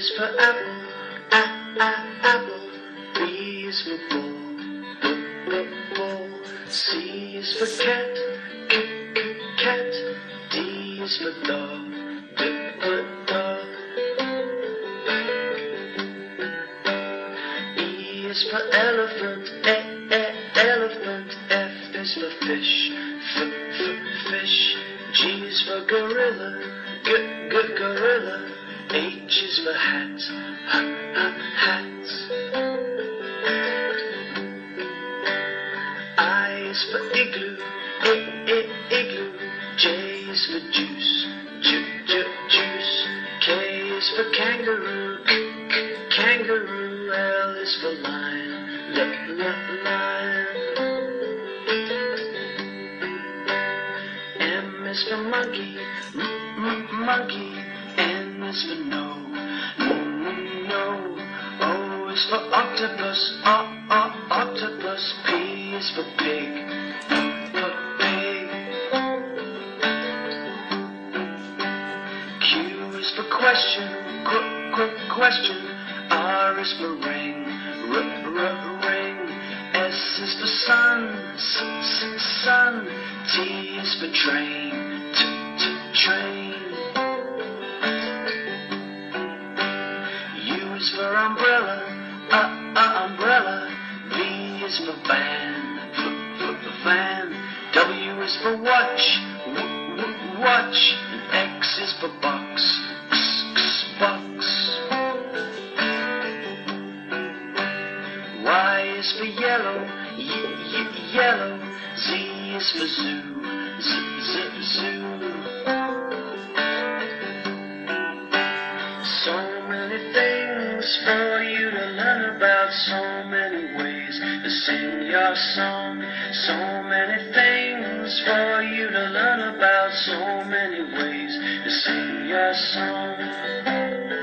is for apple, a a apple. B is for ball, b b ball. C is for cat, c c cat. D is for dog, d d dog. E is for elephant, e e elephant. F is for fish, H is for hat, hat. I is for igloo, I I igloo. J is for juice, j j juice. K is for kangaroo, kangaroo. L is for lion, l l lion. M is for monkey, m m monkey. Is for no, n n no. Oh, o is for octopus, o o octopus. P is for pig, p pig. Q is for question, qu qu question. R is for ring, r r ring. S is for sun, s s sun. T is for train, t t train. Umbrella, uh uh umbrella. V is for van, f f van. W is for watch, w w watch. X is for box, x x box. Y is for yellow, y y yellow. Z is for zoo, z z zoo. For you to learn about, so many ways to sing your song. So many things for you to learn about, so many ways to sing your song.